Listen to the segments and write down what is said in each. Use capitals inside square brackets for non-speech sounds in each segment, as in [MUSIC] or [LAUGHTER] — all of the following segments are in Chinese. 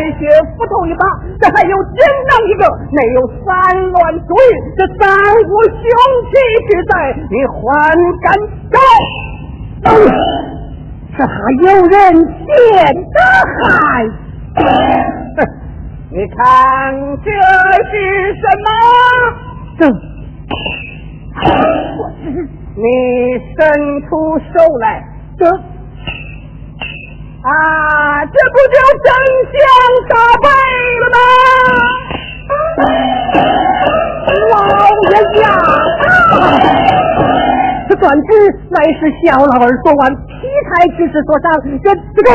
出的在学斧头一把，这还有简囊一个，内有三乱珠印，这三无凶器之在，你还敢招？这还有人见得害？[LAUGHS] 你看这是什么？这，你伸出手来，这啊，这不就真相大白了吗？老人家，这断指乃是小老儿昨晚劈柴之时所伤，这这个。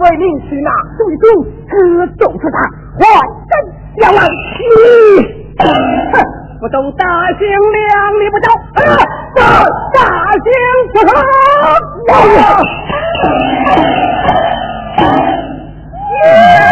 为民去拿水中，可救出他，换真相来！你哼，不懂大刑两里不着，大大刑不成！捉 [LAUGHS]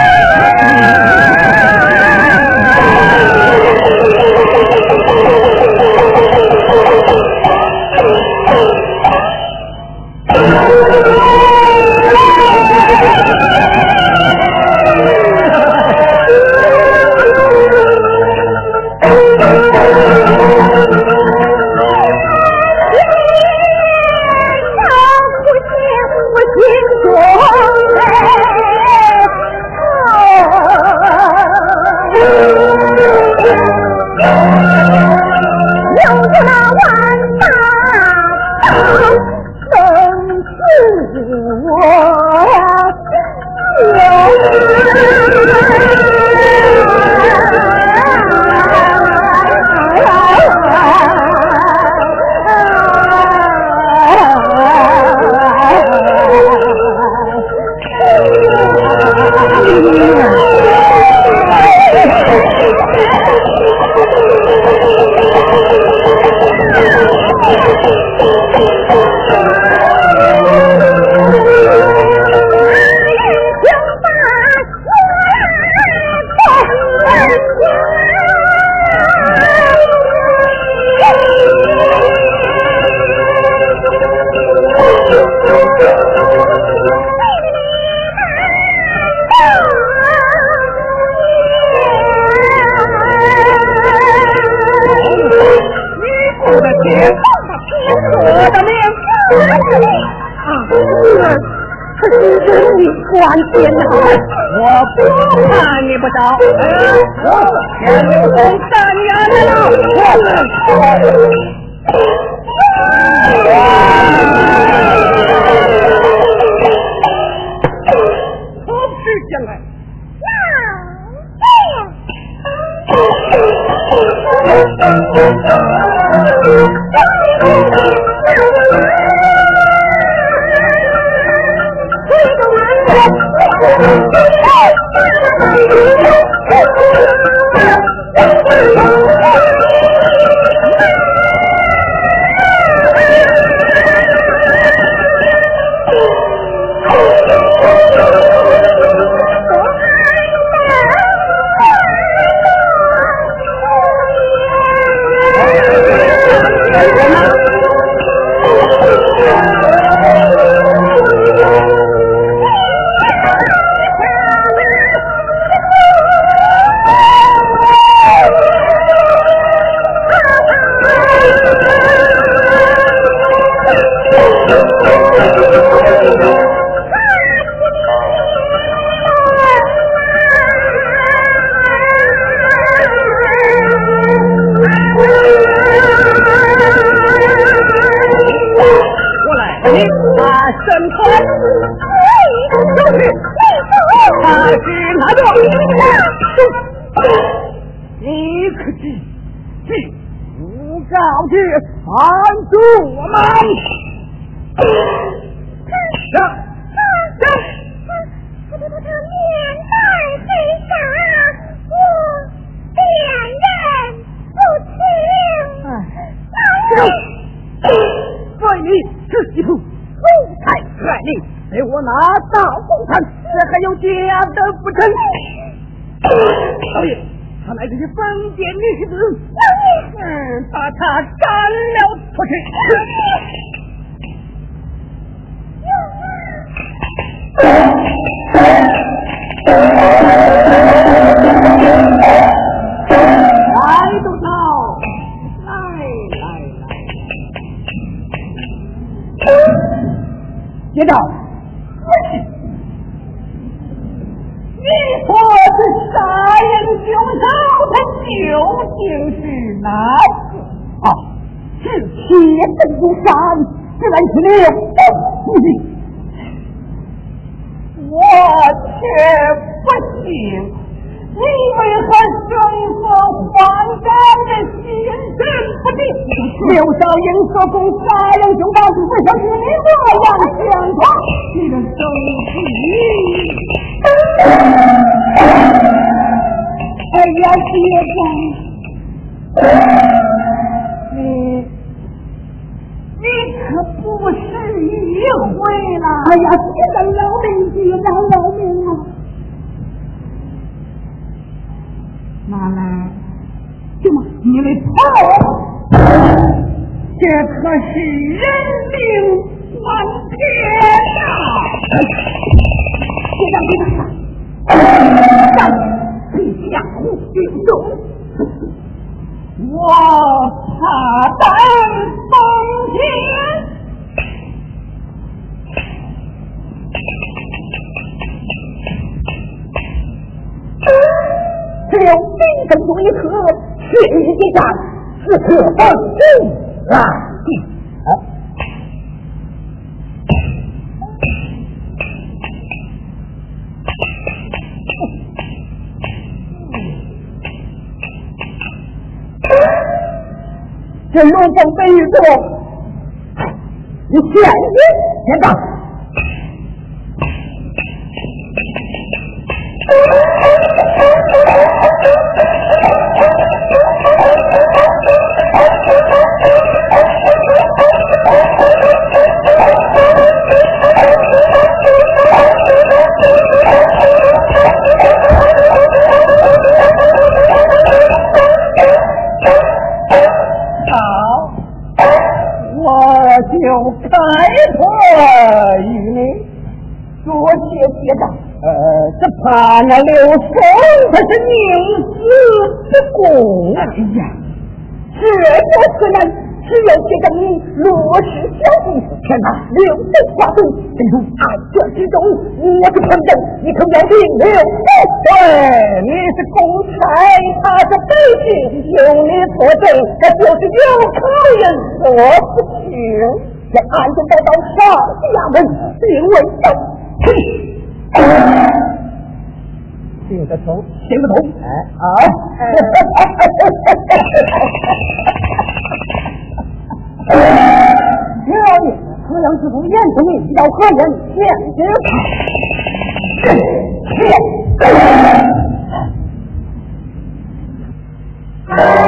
Oh, 不成？少爷，他来这些封建女子，嗯，把他赶了出去。来，来来来，接着，拿来，什么？你的头，这可是人命关天呐！别让，别让！让你相互运动。我怕担风险。有兵分多一刻，血雨一战，此刻放心来。这龙凤飞玉座，你现眼先到。呃，只怕那刘松他是宁死不恭。哎呀，这多此难。只有借着你落实小弟，天哪，六神化动，进入暗卷之中。我是承认，你可要定六对，你是公差，他是百姓，有你作证，这就是有口人说不清。将案件带到上衙门，并问到定个头，行个头，哎，好，哈哈哈哈哈哈！何燕宗义要何燕，燕京，燕，[LAUGHS]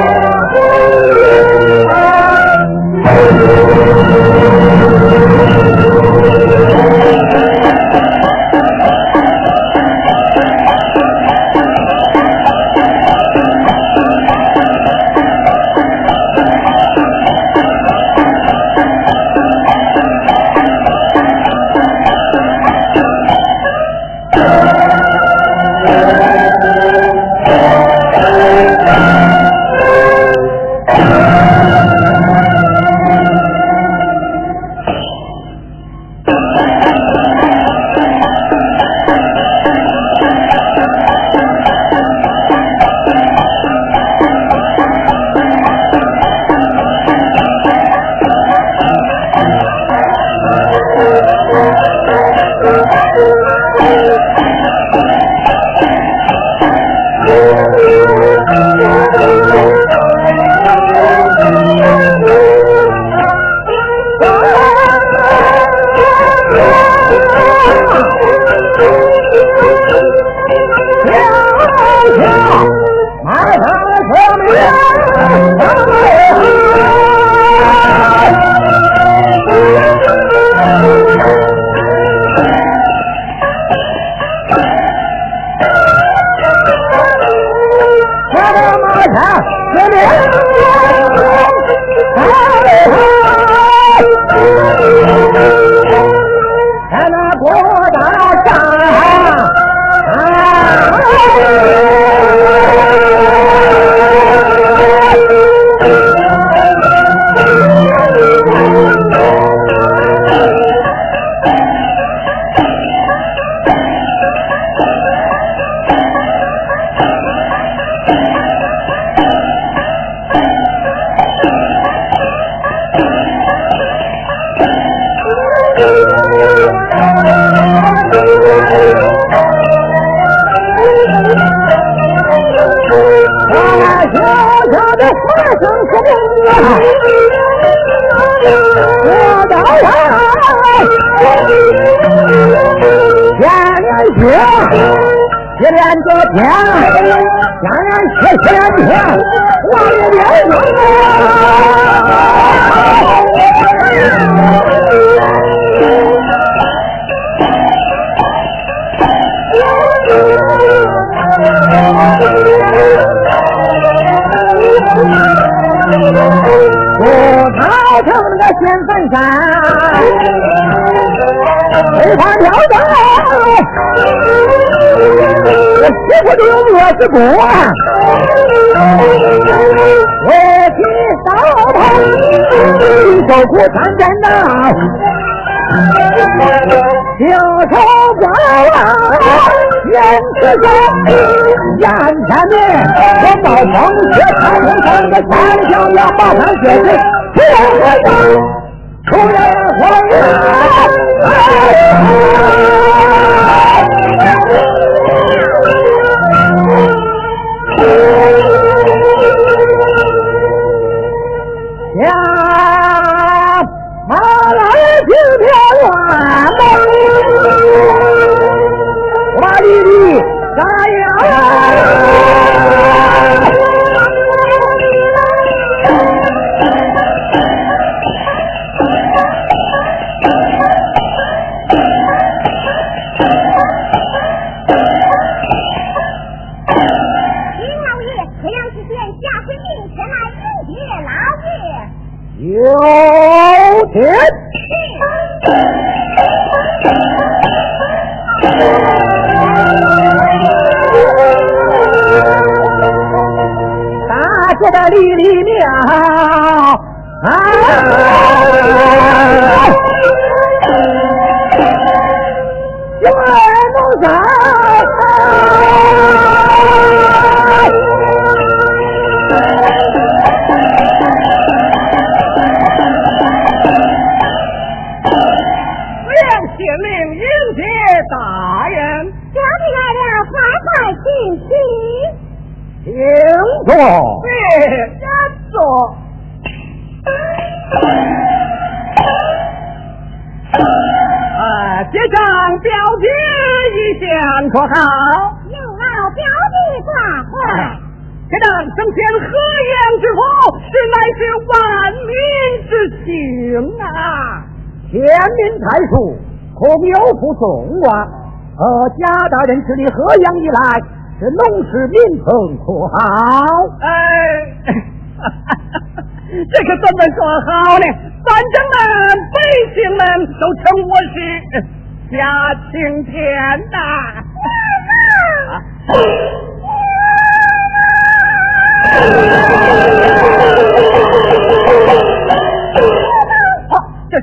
一连着天，家人谢谢天，王爷娘不成那个仙坟山，没法挑战。我媳妇都有饿死过，我去烧头，受苦三真呐，青手瓜娃眼吃着，眼前面我冒风雪，太阳上个三条要马上雪水，天天上出来。啊！天命太叔，可有负众望，呃贾大人治理河阳以来。这农事民风可好？哎，[LAUGHS] 这可怎么说好呢？反正们百姓们都称我是贾青天呐。[LAUGHS]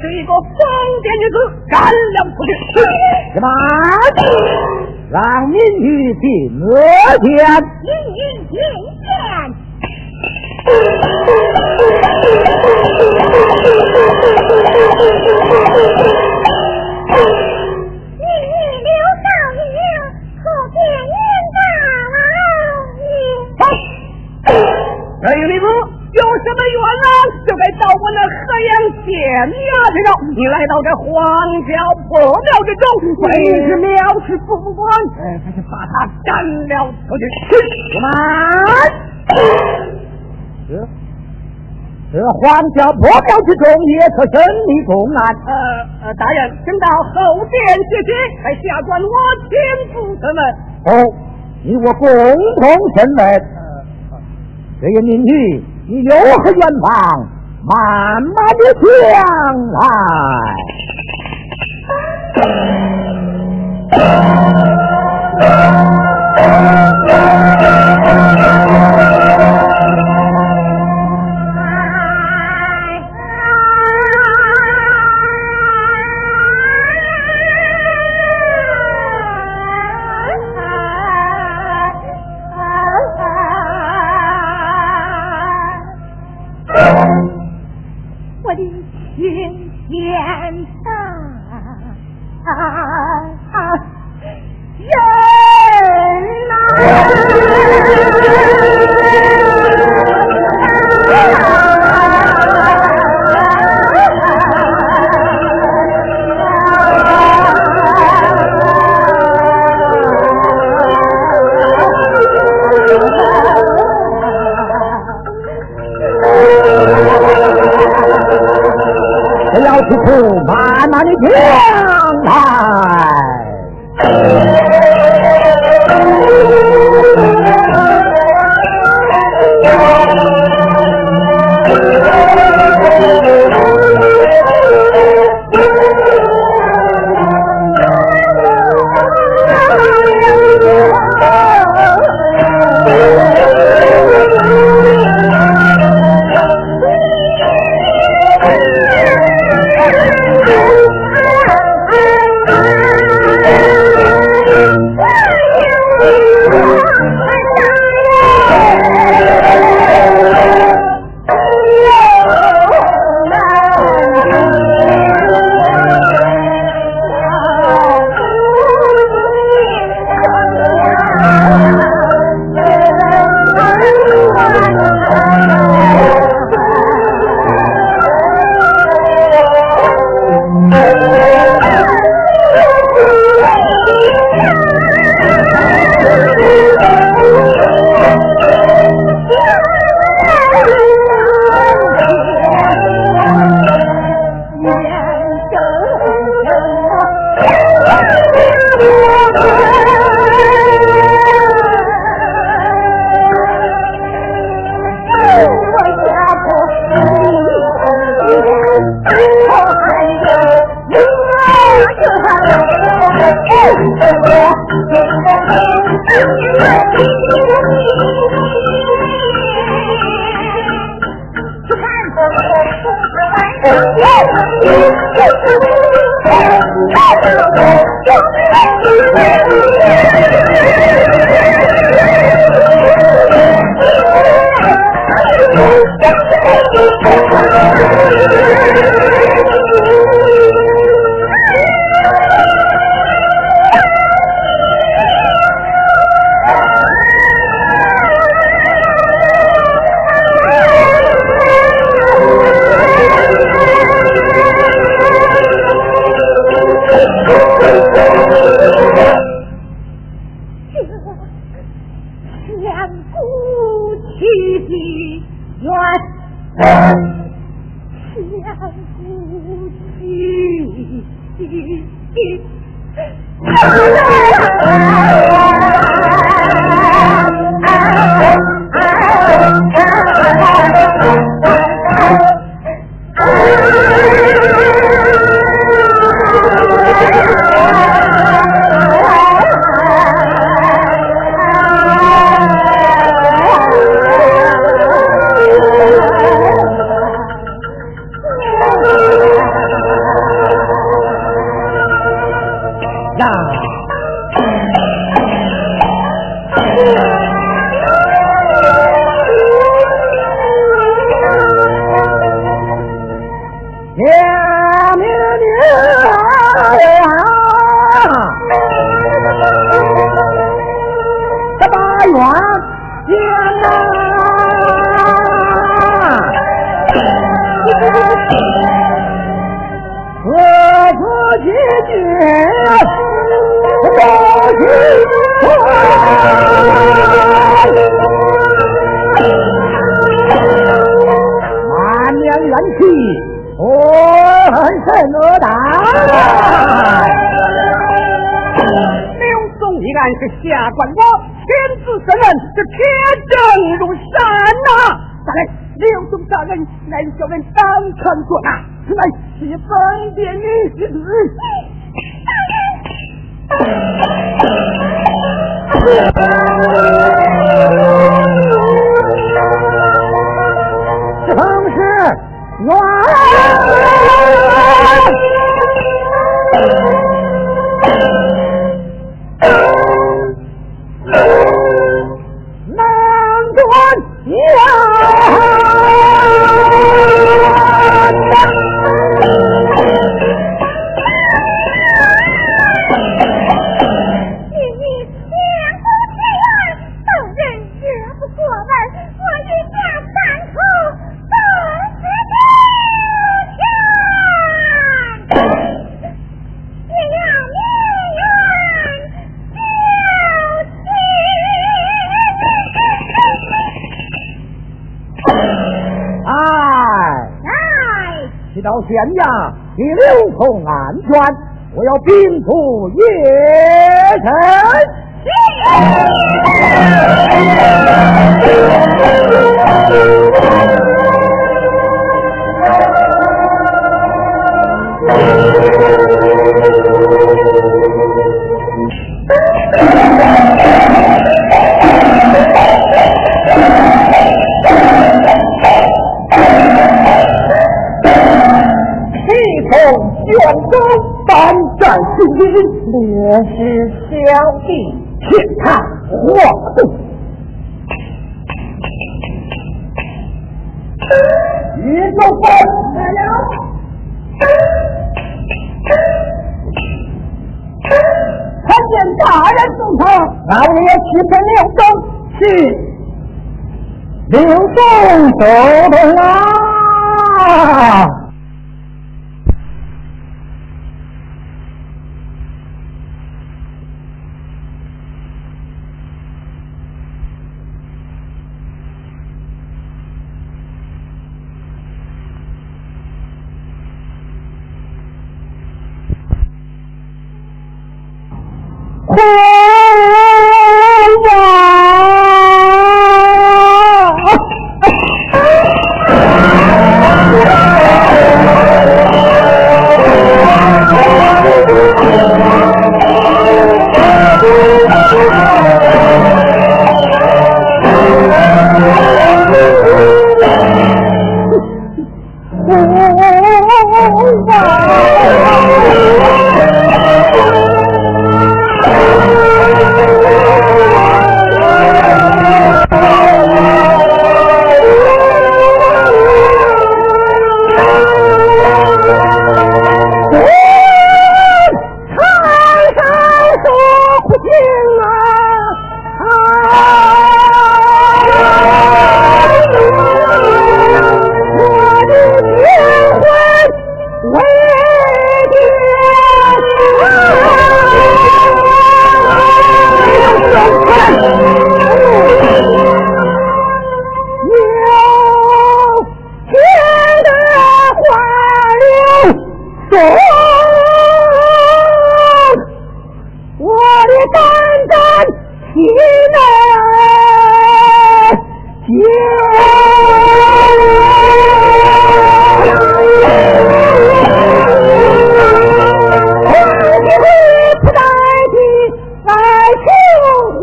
是一个疯癫女子，干了出去。什么？让民女进额见，民女进见。民女刘少爷，可见您大老爷？哎呦，你不。有什么冤案，到我那河阳县衙去找。你来到这荒郊破庙之中，非是藐视不管，还是把他赶了出去。什么？这这荒郊破庙之中，也可审理公案。呃呃，大人，请到后殿歇息，还下官我亲自审问。哦，你我共同审问。这个民女。你有何远方？慢慢的向来。头。[LAUGHS] 满面人气我还在哪打六一案是下官我天子神人是天正如山呐。大人六大人乃小人张传国呐此乃是分别女子。你到咸阳，你留口安全，我要兵出邺城。[LAUGHS] 营，烈士小弟天看活动。宇宙风来了，看见大人动手，老爷启禀刘宗，是刘宗走动啊！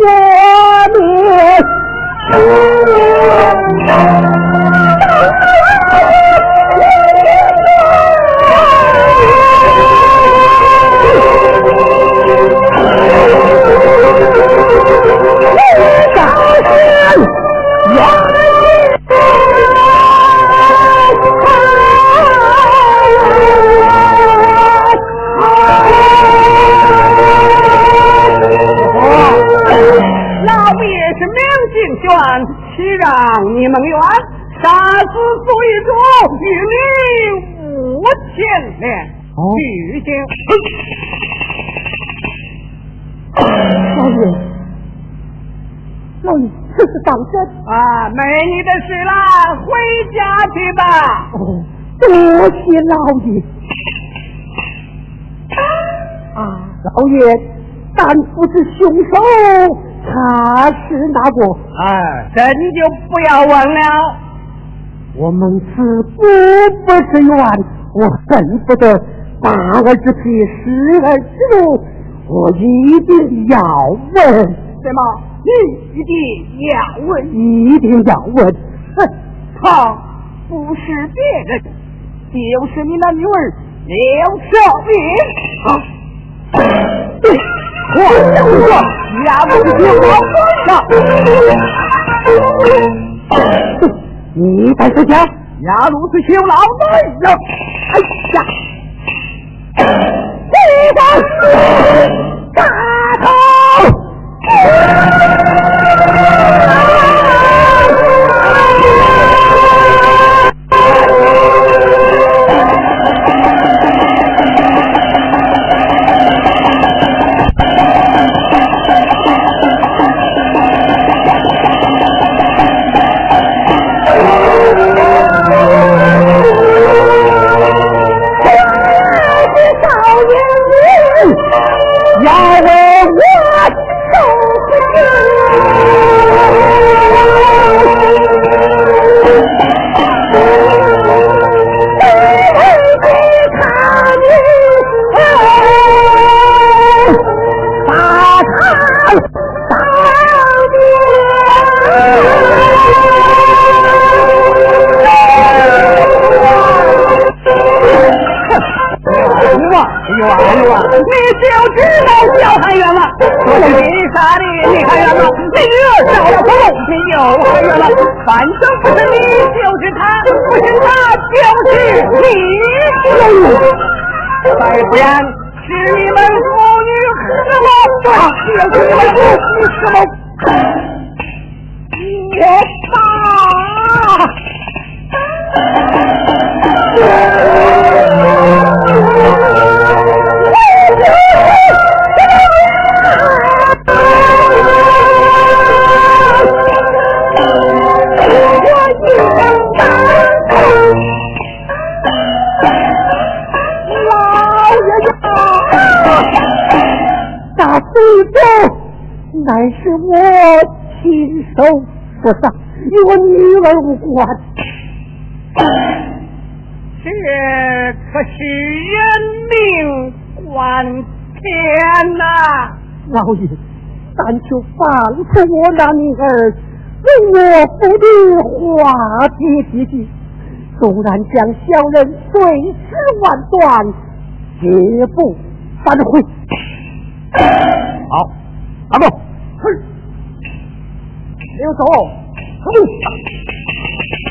我命谢老爷啊！老爷，但不是凶手，他是哪个？哎，这你就不要问了。我们是不不是冤，我恨不得大儿之皮，十儿之肉，我一定要问。什么？你一定要问？一定要问？哼，他不是别人。就是你那女儿刘小明啊！对，我讲过，押不进老上。你在说讲，押路是修老人呀！哎呀，第三正不是你就是他，不是他就是你，再不然。是你们父女合谋，对，就是你们父女和睦。无关。这可是人命关天呐！老爷，但求放出我那女儿，为我父的化解结局。纵然将小人碎尸万段，绝不反悔。好，阿木。刘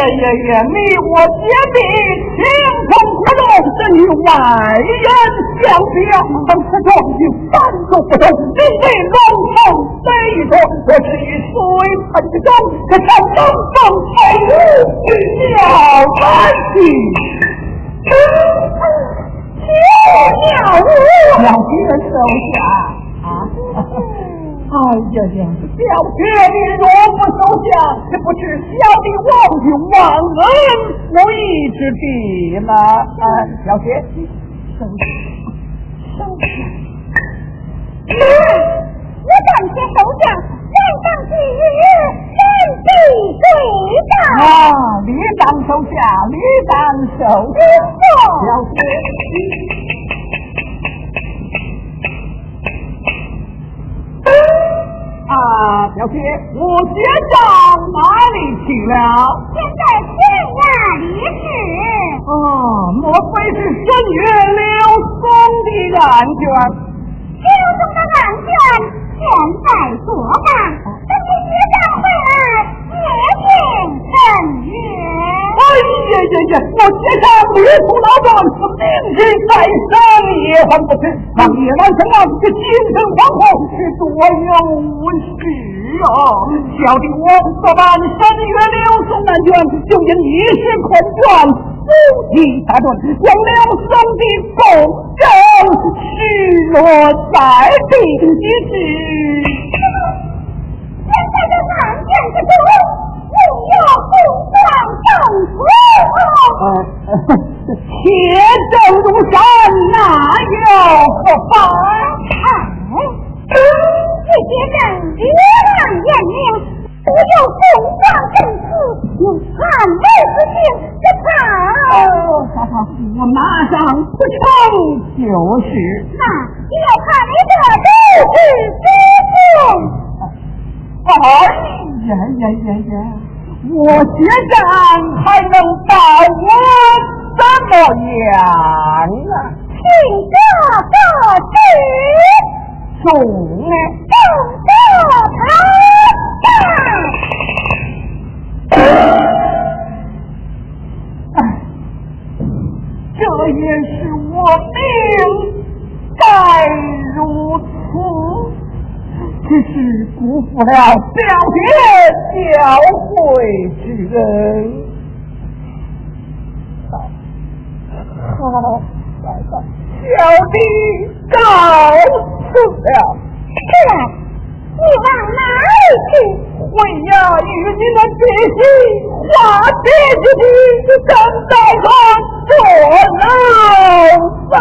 呀呀呀呀！你我姐弟情同苦重，这与外人相比，同苦重与三足不同。你为龙凤飞着，我是以水盆之中，可上登峰飞舞，妙难去。妙舞，小姐手下。哎呀呀！小姐，你若不收下，这不是小弟我有忘恩负义之地吗。啊，小姐，收下，收下。我感谢收下，晚上之日，天地对道。啊，你当收下，你当收下。小姐。啊，表姐，我先到哪里去了？现在天涯离世。哦，莫非是深月刘松的案卷？刘松的案卷现在做办，等你局长回来，接见正月。哎呀呀呀！我街上女仆老丈是明日再生，也还不迟。当夜难生啊，这精神恍惚是多有无事啊！小弟我所办三月六送难卷，就因一时困倦，不提大顿，将了兄弟共争，失落在地，以致现在的案卷之多。我不光政府，铁证如山，哪有不法？哎，这些人月亮眼明，不有公光政府，有汉为之行，这他……哦，好好，我马上不成就是。那你要看你这都是知府。哎呀呀呀呀！我现在还能把我怎么样啊？请这个知，中啊，中得他哎，这也是我命该如此。只是辜负了表姐教诲之恩。好，好来吧，小弟告辞了。是啊，你往哪里去？回呀，与你的弟媳花姐姐的正在做牢房。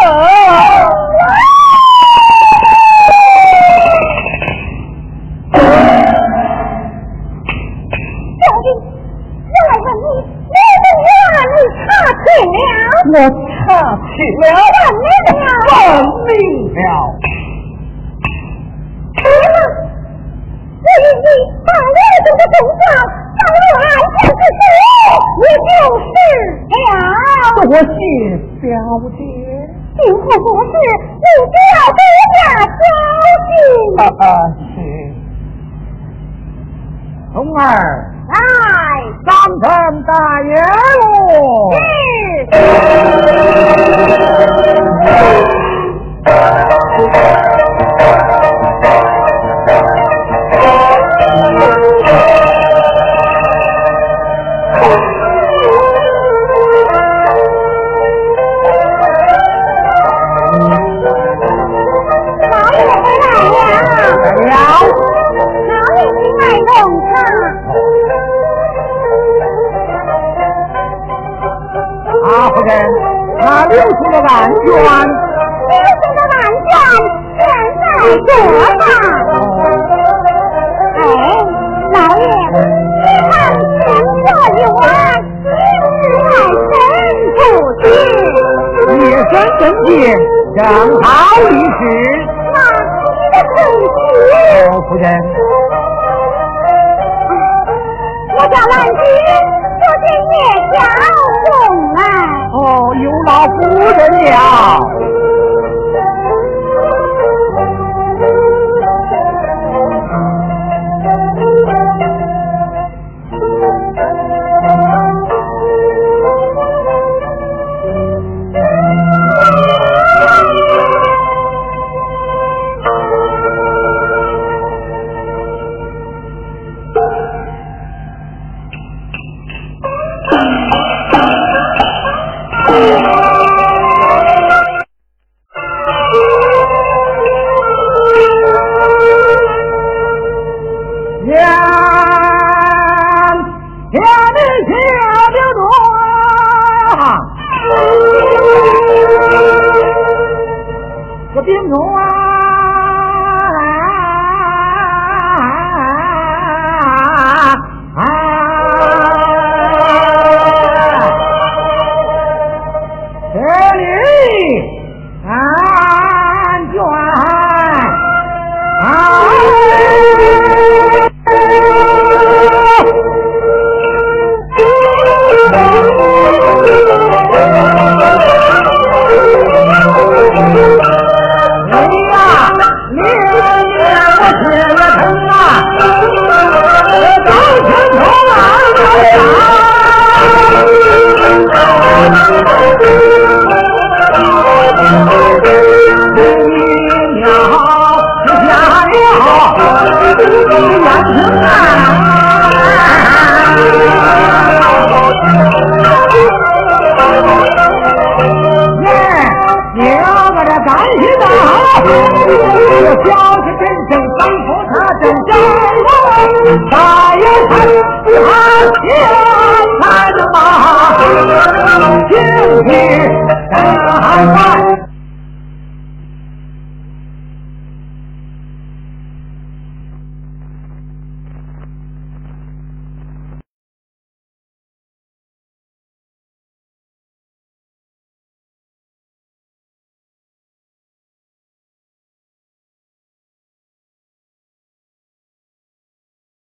我查清了，问明了，什么？我以你把我中的动作当我爱将之事，我就是了。多谢表姐，今后做事你就要多加小心。啊是，冬儿。来，上城大爷卷，刘生的万卷现在桌上。哎，老爷，你看这一碗，夜深人静，正好一时。那你的成绩？哦，夫人，我叫兰菊，我今夜交红啊。哦，有老夫人了。